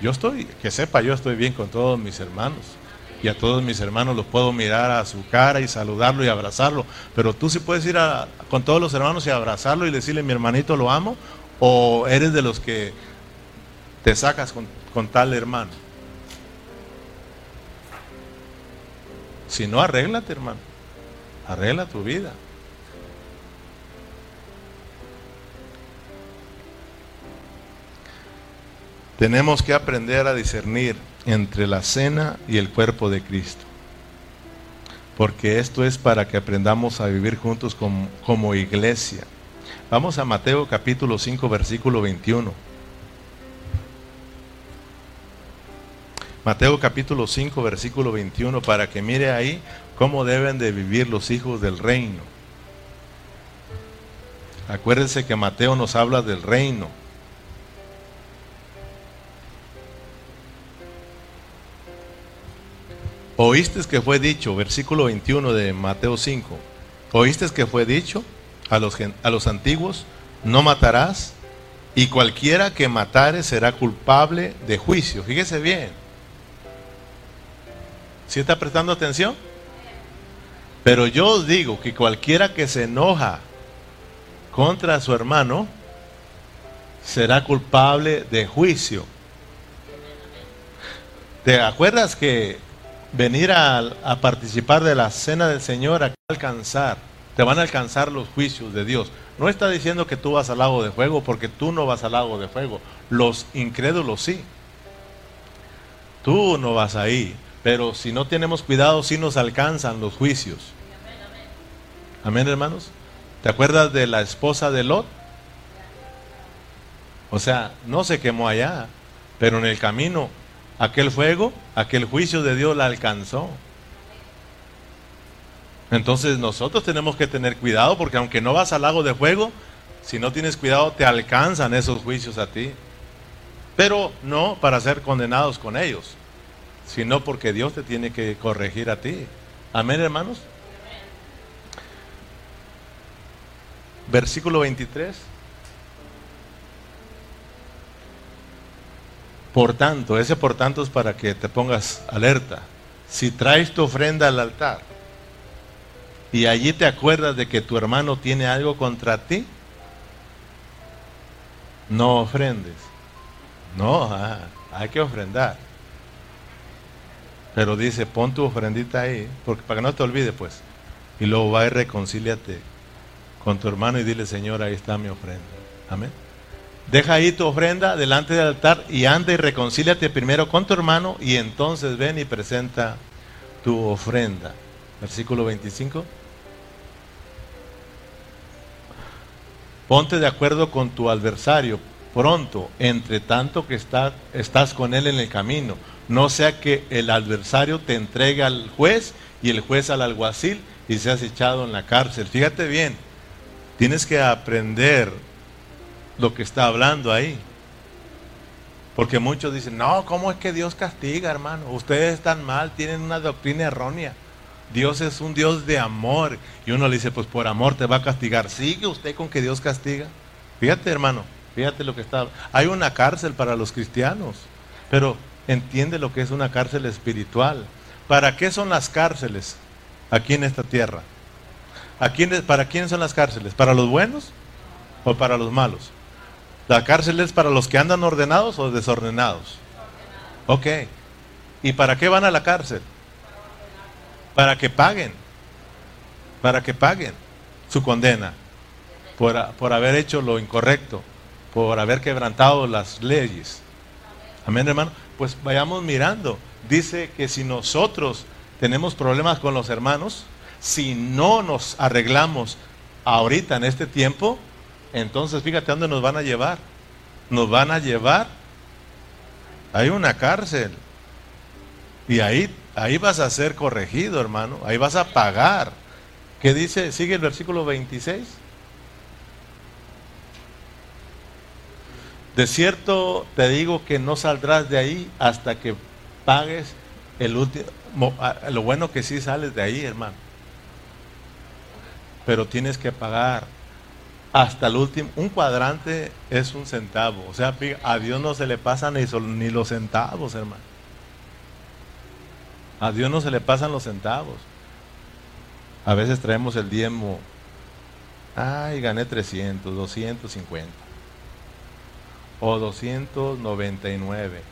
Yo estoy, que sepa, yo estoy bien con todos mis hermanos. Y a todos mis hermanos los puedo mirar a su cara y saludarlo y abrazarlo. Pero tú sí puedes ir con todos los hermanos y abrazarlo y decirle, mi hermanito lo amo. O eres de los que te sacas con, tal hermano. Si no, arréglate, hermano. Arregla tu vida. Tenemos que aprender a discernir entre la cena y el cuerpo de Cristo. Porque esto es para que aprendamos a vivir juntos como, como iglesia. Vamos a Mateo capítulo 5, versículo 21. Mateo capítulo 5, versículo 21, para que mire ahí cómo deben de vivir los hijos del reino. Acuérdense que Mateo nos habla del reino. Oíste que fue dicho, versículo 21 de Mateo 5, oíste que fue dicho a los, a los antiguos, no matarás, y cualquiera que matare será culpable de juicio. Fíjese bien, ¿Sí está prestando atención? Pero yo os digo que cualquiera que se enoja contra su hermano será culpable de juicio. ¿Te acuerdas que venir a, participar de la cena del Señor a alcanzar te van a alcanzar los juicios de Dios. No está diciendo que tú vas al lago de fuego, porque tú no vas al lago de fuego. Los incrédulos sí. Tú no vas ahí, pero si no tenemos cuidado, sí nos alcanzan los juicios. Amén, hermanos. ¿Te acuerdas de la esposa de Lot? O sea, no se quemó allá, pero en el camino, aquel fuego, aquel juicio de Dios la alcanzó. Entonces nosotros tenemos que tener cuidado porque aunque no vas al lago de fuego, si no tienes cuidado te alcanzan esos juicios a ti. Pero no para ser condenados con ellos, sino porque Dios te tiene que corregir a ti. Amén, hermanos. Versículo 23. Por tanto, ese por tanto es para que te pongas alerta. Si traes tu ofrenda al altar y allí te acuerdas de que tu hermano tiene algo contra ti, no ofrendes. No, ah, hay que ofrendar. Pero dice, pon tu ofrendita ahí, porque para que no te olvide, pues. Y luego va y reconcíliate con tu hermano y dile, Señor, ahí está mi ofrenda. Amén. Deja ahí tu ofrenda delante del altar y anda y reconcíliate primero con tu hermano y entonces ven y presenta tu ofrenda. Versículo 25. Ponte de acuerdo con tu adversario pronto, entre tanto que estás con él en el camino. No sea que el adversario te entregue al juez y el juez al alguacil y seas echado en la cárcel. Fíjate bien, tienes que aprender lo que está hablando ahí. Porque muchos dicen, no, ¿cómo es que Dios castiga, hermano? Ustedes están mal, tienen una doctrina errónea. Dios es un Dios de amor. Y uno le dice, pues por amor te va a castigar. ¿Sigue usted con que Dios castiga? Fíjate, hermano, fíjate lo que está. Hay una cárcel para los cristianos, pero entiende lo que es una cárcel espiritual. ¿Para qué son las cárceles aquí en esta tierra? ¿A ¿Para quién son las cárceles? ¿Para los buenos o para los malos? ¿La cárcel es para los que andan ordenados o desordenados? Ok. ¿Y para qué van a la cárcel? para que paguen, para que paguen su condena por, por haber hecho lo incorrecto, por haber quebrantado las leyes. Amén, hermano. Pues vayamos mirando. Dice que si nosotros tenemos problemas con los hermanos, si no nos arreglamos ahorita en este tiempo, entonces fíjate dónde nos van a llevar. Nos van a llevar. Hay una cárcel. Y ahí Ahí vas a ser corregido, hermano. Ahí vas a pagar. ¿Qué dice? Sigue el versículo 26. De cierto te digo que no saldrás de ahí hasta que pagues el último. Lo bueno que sí sales de ahí, hermano. Pero tienes que pagar hasta el último. Un cuadrante es un centavo. O sea, a Dios no se le pasan ni, los centavos, hermano. A Dios no se le pasan los centavos. A veces traemos el diezmo. Ay, gané 300, 250. O 299.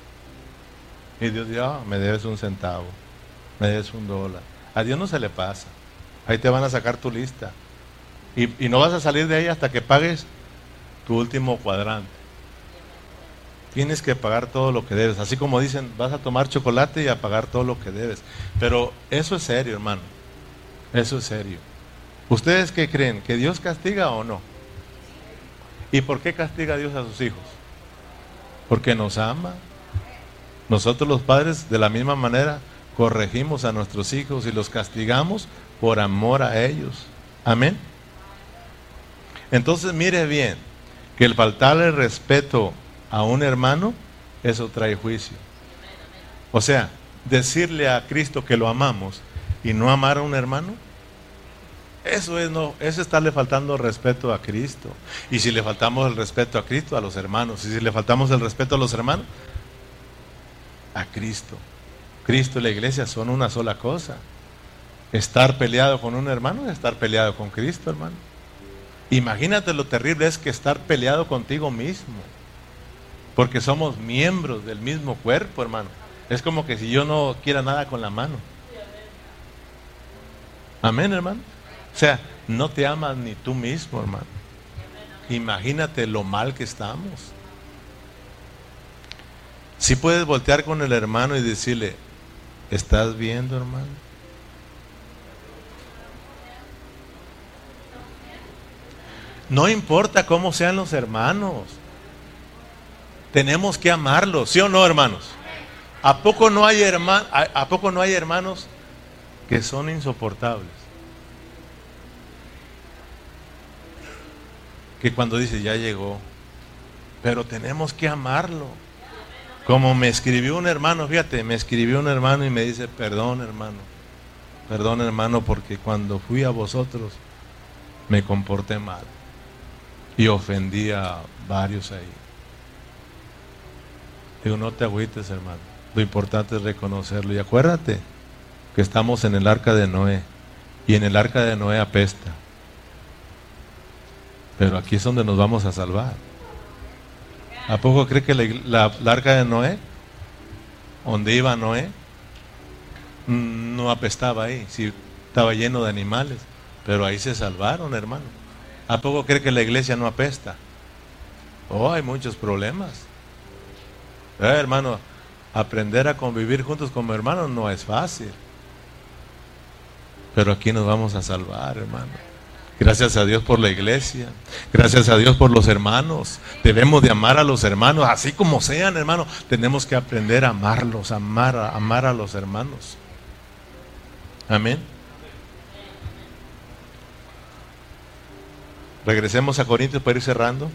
Y Dios dice, ah, me debes un centavo. Me debes un dólar. A Dios no se le pasa. Ahí te van a sacar tu lista. Y, y no vas a salir de ahí hasta que pagues tu último cuadrante. Tienes que pagar todo lo que debes. Así como dicen, vas a tomar chocolate y a pagar todo lo que debes. Pero eso es serio, hermano. Eso es serio. ¿Ustedes qué creen? ¿Que Dios castiga o no? ¿Y por qué castiga Dios a sus hijos? Porque nos ama. Nosotros los padres de la misma manera corregimos a nuestros hijos y los castigamos por amor a ellos. Amén. Entonces mire bien, que el faltarle respeto a un hermano, eso trae juicio. O sea, decirle a Cristo que lo amamos y no amar a un hermano, eso es no, es estarle faltando respeto a Cristo. Y si le faltamos el respeto a Cristo, a los hermanos, y si le faltamos el respeto a los hermanos, a Cristo. Cristo y la iglesia son una sola cosa. Estar peleado con un hermano es estar peleado con Cristo, hermano. Imagínate lo terrible es que estar peleado contigo mismo. Porque somos miembros del mismo cuerpo, hermano. Es como que si yo no quiera nada con la mano. Amén, hermano. O sea, no te amas ni tú mismo, hermano. Imagínate lo mal que estamos. Si puedes voltear con el hermano y decirle, ¿estás viendo, hermano? No importa cómo sean los hermanos. Tenemos que amarlos, ¿sí o no, hermanos? ¿A poco no hay, a poco no hay hermanos que son insoportables? Que cuando dice, ya llegó, pero tenemos que amarlo. Como me escribió un hermano, fíjate, me escribió un hermano y me dice, perdón hermano, perdón hermano, porque cuando fui a vosotros me comporté mal y ofendí a varios ahí. Digo, no te agüites, hermano. Lo importante es reconocerlo. Y acuérdate que estamos en el arca de Noé. Y en el arca de Noé apesta. Pero aquí es donde nos vamos a salvar. ¿A poco cree que la, arca de Noé, donde iba Noé, mm, no apestaba ahí? Sí, estaba lleno de animales. Pero ahí se salvaron, hermano. ¿A poco cree que la iglesia no apesta? Oh, hay muchos problemas. Eh, hermano, aprender a convivir juntos como hermanos no es fácil. Pero aquí nos vamos a salvar, hermano. Gracias a Dios por la iglesia. Gracias a Dios por los hermanos. Debemos de amar a los hermanos, así como sean, hermano. Tenemos que aprender a amarlos, amar, amar a los hermanos. Amén. Regresemos a Corintios para ir cerrando.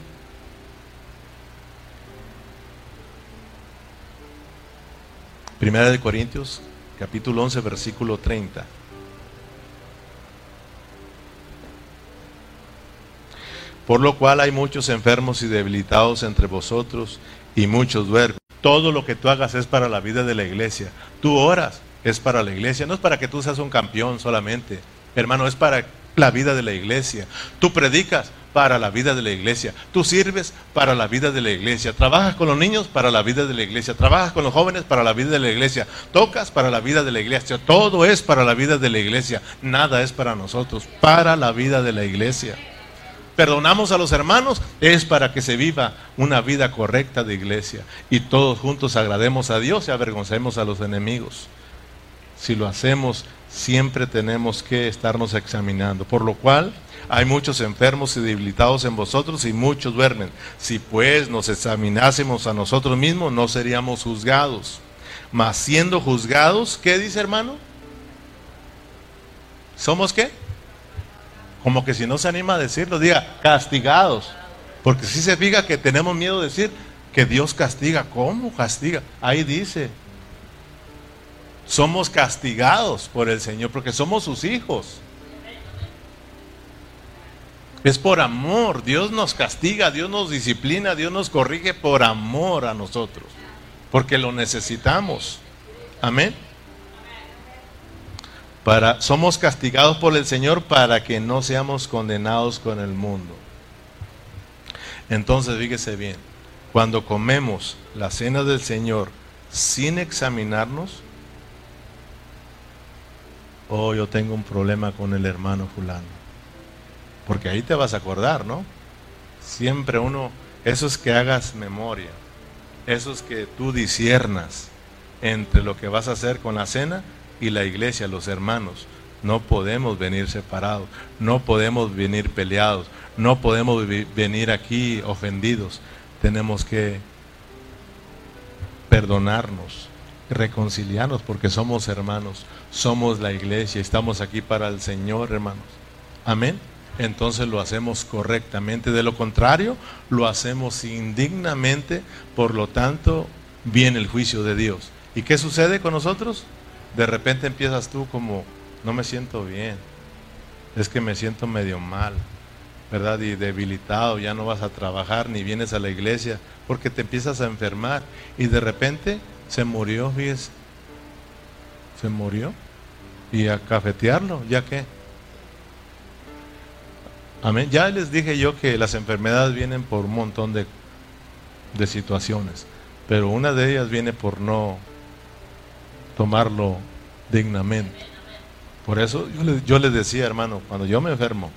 Primera de Corintios, capítulo 11, versículo 30. Por lo cual hay muchos enfermos y debilitados entre vosotros y muchos duermen. Todo lo que tú hagas es para la vida de la iglesia. Tú oras, es para la iglesia. No es para que tú seas un campeón solamente. Hermano, es para la vida de la iglesia. Tú predicas, para la vida de la iglesia. Tú sirves para la vida de la iglesia. Trabajas con los niños para la vida de la iglesia. Trabajas con los jóvenes para la vida de la iglesia. Tocas para la vida de la iglesia. Todo es para la vida de la iglesia. Nada es para nosotros. Para la vida de la iglesia. Perdonamos a los hermanos es para que se viva una vida correcta de iglesia. Y todos juntos agrademos a Dios y avergoncemos a los enemigos. Si lo hacemos, siempre tenemos que estarnos examinando. Por lo cual hay muchos enfermos y debilitados en vosotros y muchos duermen. Si pues nos examinásemos a nosotros mismos, no seríamos juzgados. Mas siendo juzgados, ¿qué dice hermano? ¿Somos qué? Como que si no se anima a decirlo, diga, castigados. Porque si se fija que tenemos miedo de decir que Dios castiga. ¿Cómo castiga? Ahí dice, somos castigados por el Señor porque somos sus hijos. Es por amor. Dios nos castiga, Dios nos disciplina, Dios nos corrige por amor a nosotros. Porque lo necesitamos. Amén. Somos castigados por el Señor para que no seamos condenados con el mundo. Entonces, fíjese bien, cuando comemos la cena del Señor sin examinarnos, oh, yo tengo un problema con el hermano fulano. Porque ahí te vas a acordar, ¿no? Siempre uno, eso es que hagas memoria, eso es que tú disiernas entre lo que vas a hacer con la cena y la iglesia, los hermanos. No podemos venir separados, no podemos venir peleados, no podemos venir aquí ofendidos. Tenemos que perdonarnos, reconciliarnos porque somos hermanos, somos la iglesia, estamos aquí para el Señor, hermanos. Amén entonces lo hacemos correctamente. De lo contrario, lo hacemos indignamente, por lo tanto, viene el juicio de Dios. ¿Y qué sucede con nosotros? De repente empiezas tú como, no me siento bien, es que me siento medio mal, ¿verdad? Y debilitado, ya no vas a trabajar ni vienes a la iglesia, porque te empiezas a enfermar. Y de repente se murió, fíjese, se murió. Y a cafetearlo, ¿ya qué? Amén. Ya les dije yo que las enfermedades vienen por un montón de, situaciones, pero una de ellas viene por no tomarlo dignamente. Por eso yo les, yo decía, hermano, cuando yo me enfermo,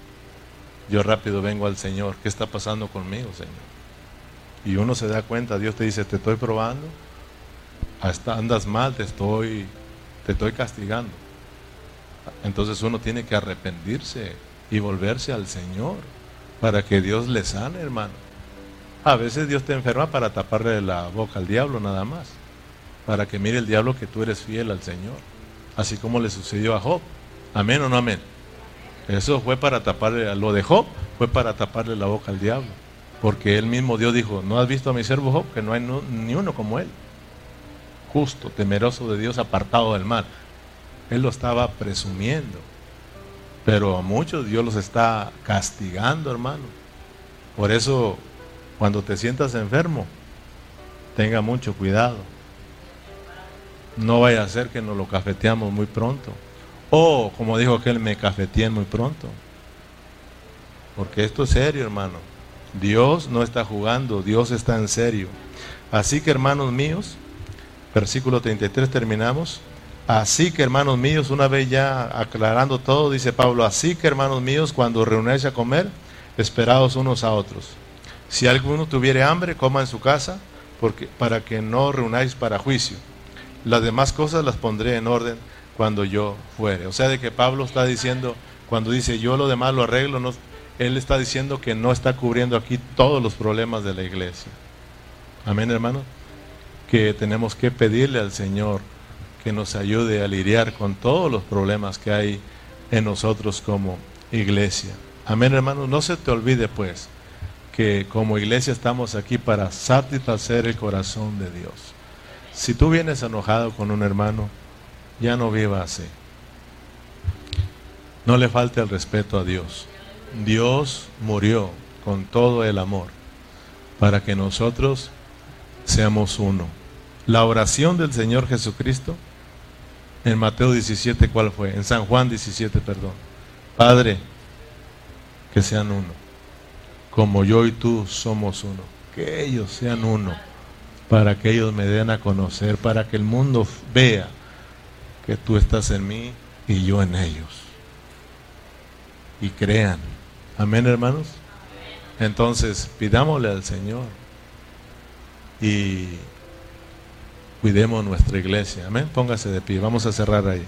yo rápido vengo al Señor. ¿Qué está pasando conmigo, Señor? Y uno se da cuenta, Dios te dice, te estoy probando, hasta andas mal, te estoy, te estoy castigando. Entonces uno tiene que arrepentirse y volverse al Señor para que Dios le sane, hermano. A veces Dios te enferma para taparle la boca al diablo nada más, para que mire el diablo que tú eres fiel al Señor, así como le sucedió a Job. Amén o no amén. Eso fue para taparle, lo de Job fue para taparle la boca al diablo, porque él mismo Dios dijo, ¿no has visto a mi siervo Job? Que no hay ni uno como él, justo, temeroso de Dios, apartado del mal. Él lo estaba presumiendo, pero a muchos Dios los está castigando, hermano. Por eso cuando te sientas enfermo, tenga mucho cuidado. No vaya a ser que nos lo cafeteamos muy pronto. O, como dijo aquel, me cafeteen muy pronto. Porque esto es serio, hermano. Dios no está jugando, Dios está en serio. Así que, hermanos míos, versículo 33 terminamos. Así que, hermanos míos, una vez ya aclarando todo, dice Pablo, así que, hermanos míos, cuando reunáis a comer, esperados unos a otros. Si alguno tuviere hambre, coma en su casa, porque, para que no reunáis para juicio. Las demás cosas las pondré en orden cuando yo fuere. O sea, de que Pablo está diciendo, cuando dice yo lo demás lo arreglo, no, él está diciendo que no está cubriendo aquí todos los problemas de la iglesia. Amén, hermano. Que tenemos que pedirle al Señor que nos ayude a lidiar con todos los problemas que hay en nosotros como iglesia. Amén, hermano. No se te olvide, pues, que como iglesia estamos aquí para satisfacer el corazón de Dios. Si tú vienes enojado con un hermano, ya no viva así. No le falte el respeto a Dios. Dios murió con todo el amor para que nosotros seamos uno. La oración del Señor Jesucristo en Mateo 17, ¿cuál fue? En San Juan 17, perdón. Padre, que sean uno como yo y tú somos uno. Que ellos sean uno, para que ellos me den a conocer, para que el mundo vea que tú estás en mí y yo en ellos. Y crean. Amén, hermanos. Entonces, pidámosle al Señor y cuidemos nuestra iglesia. Amén. Póngase de pie. Vamos a cerrar ahí.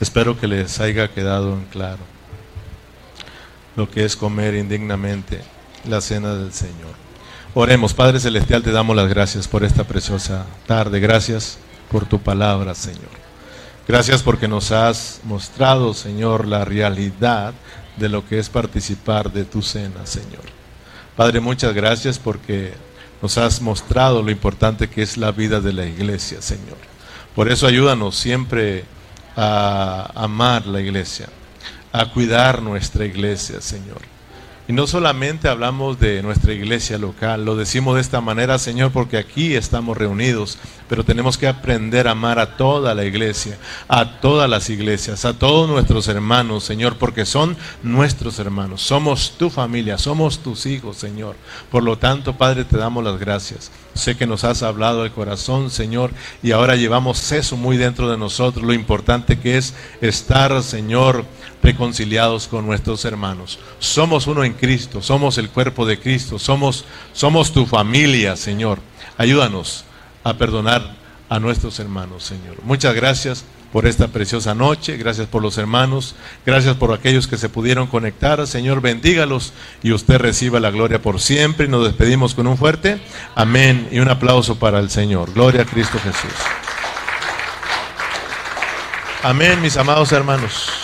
Espero que les haya quedado en claro lo que es comer indignamente la cena del Señor. Oremos, Padre Celestial, te damos las gracias por esta preciosa tarde. Gracias por tu palabra, Señor. Gracias porque nos has mostrado, Señor, la realidad de lo que es participar de tu cena, Señor. Padre, muchas gracias porque nos has mostrado lo importante que es la vida de la iglesia, Señor. Por eso ayúdanos siempre a amar la iglesia, a cuidar nuestra iglesia, Señor. Y no solamente hablamos de nuestra iglesia local, lo decimos de esta manera, Señor, porque aquí estamos reunidos, pero tenemos que aprender a amar a toda la iglesia, a todas las iglesias, a todos nuestros hermanos, Señor, porque son nuestros hermanos, somos tu familia, somos tus hijos, Señor. Por lo tanto, Padre, te damos las gracias. Sé que nos has hablado el corazón, Señor, y ahora llevamos eso muy dentro de nosotros, lo importante que es estar, Señor, reconciliados con nuestros hermanos. Somos uno en Cristo, somos el cuerpo de Cristo, somos, somos tu familia, Señor. Ayúdanos a perdonar a nuestros hermanos, Señor. Muchas gracias por esta preciosa noche, gracias por los hermanos, gracias por aquellos que se pudieron conectar, Señor, bendígalos y usted reciba la gloria por siempre y nos despedimos con un fuerte amén y un aplauso para el Señor. Gloria a Cristo Jesús. Amén, mis amados hermanos.